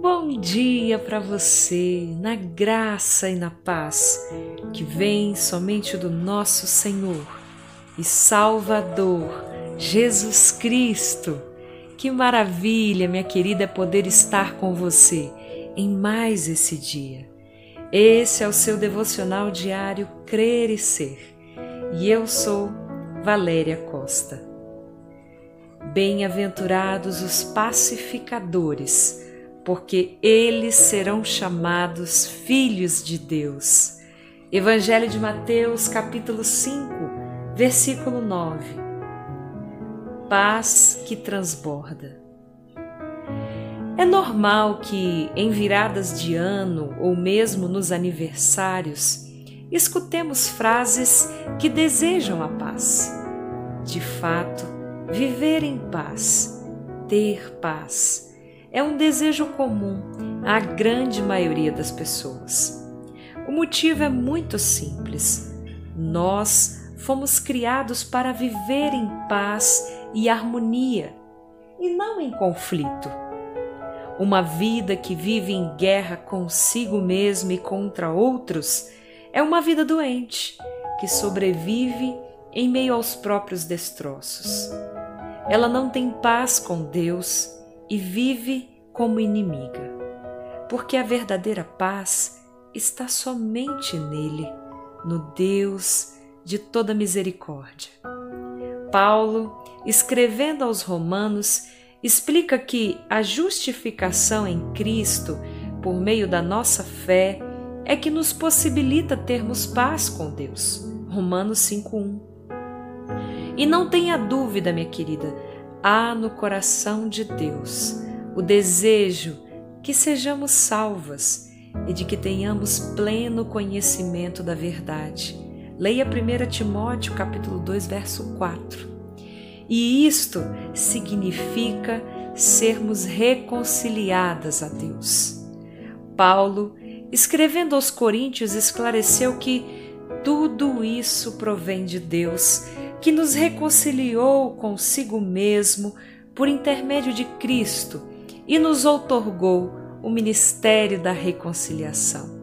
Bom dia para você, na graça e na paz que vem somente do nosso Senhor e Salvador, Jesus Cristo. Que maravilha, minha querida, é poder estar com você em mais esse dia. Esse é o seu devocional diário Crer e Ser. E eu sou Valéria Costa. Bem-aventurados os pacificadores porque eles serão chamados filhos de Deus. Evangelho de Mateus, capítulo 5, versículo 9. Paz que transborda. É normal que, em viradas de ano ou mesmo nos aniversários, escutemos frases que desejam a paz. De fato, viver em paz, ter paz é um desejo comum à grande maioria das pessoas. O motivo é muito simples. Nós fomos criados para viver em paz e harmonia e não em conflito. Uma vida que vive em guerra consigo mesma e contra outros é uma vida doente que sobrevive em meio aos próprios destroços. Ela não tem paz com Deus e vive como inimiga, porque a verdadeira paz está somente nele, no Deus de toda misericórdia. Paulo, escrevendo aos Romanos, explica que a justificação em Cristo, por meio da nossa fé, é que nos possibilita termos paz com Deus. Romanos 5:1. E não tenha dúvida, minha querida, há no coração de Deus o desejo que sejamos salvas e de que tenhamos pleno conhecimento da verdade. Leia 1 Timóteo capítulo 2, verso 4. E isto significa sermos reconciliadas a Deus. Paulo, escrevendo aos Coríntios, esclareceu que tudo isso provém de Deus que nos reconciliou consigo mesmo por intermédio de Cristo e nos outorgou o ministério da reconciliação.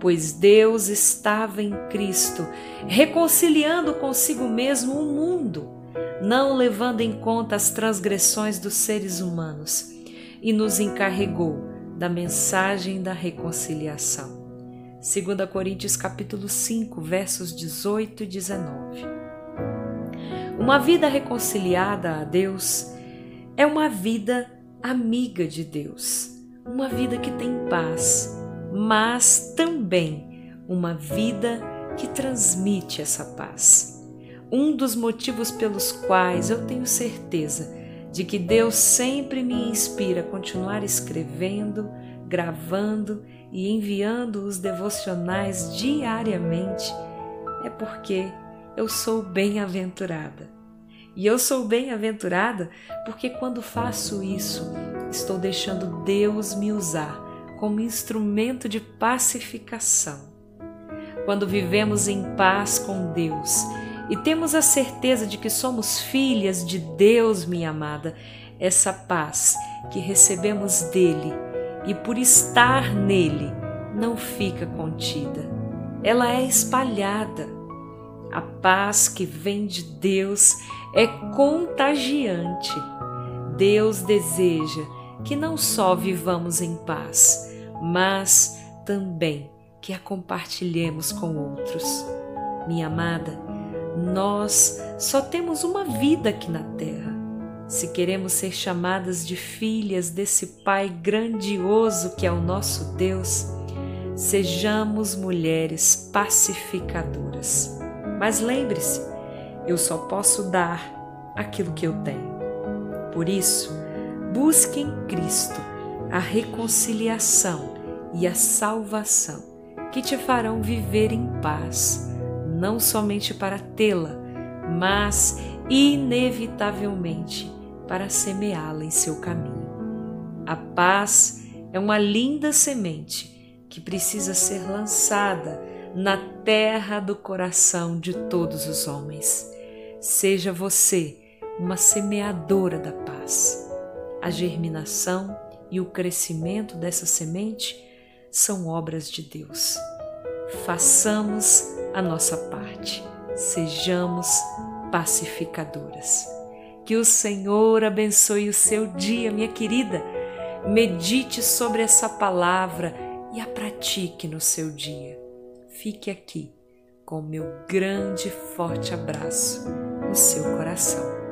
Pois Deus estava em Cristo, reconciliando consigo mesmo o mundo, não levando em conta as transgressões dos seres humanos, e nos encarregou da mensagem da reconciliação. 2 Coríntios capítulo 5, versos 18 e 19. Uma vida reconciliada a Deus é uma vida amiga de Deus, uma vida que tem paz, mas também uma vida que transmite essa paz. Um dos motivos pelos quais eu tenho certeza de que Deus sempre me inspira a continuar escrevendo, gravando e enviando os devocionais diariamente é porque eu sou bem-aventurada. E eu sou bem-aventurada porque quando faço isso, estou deixando Deus me usar como instrumento de pacificação. Quando vivemos em paz com Deus e temos a certeza de que somos filhas de Deus, minha amada, essa paz que recebemos dele e por estar nele não fica contida, ela é espalhada a paz que vem de Deus é contagiante. Deus deseja que não só vivamos em paz, mas também que a compartilhemos com outros. Minha amada, nós só temos uma vida aqui na terra. Se queremos ser chamadas de filhas desse Pai grandioso que é o nosso Deus, sejamos mulheres pacificadoras. Mas lembre-se, eu só posso dar aquilo que eu tenho. Por isso, busque em Cristo a reconciliação e a salvação que te farão viver em paz, não somente para tê-la, mas inevitavelmente para semeá-la em seu caminho. A paz é uma linda semente que precisa ser lançada na terra do coração de todos os homens. Seja você uma semeadora da paz. A germinação e o crescimento dessa semente são obras de Deus. Façamos a nossa parte, sejamos pacificadoras. Que o Senhor abençoe o seu dia, minha querida. Medite sobre essa palavra e a pratique no seu dia. Fique aqui com o meu grande e forte abraço no seu coração.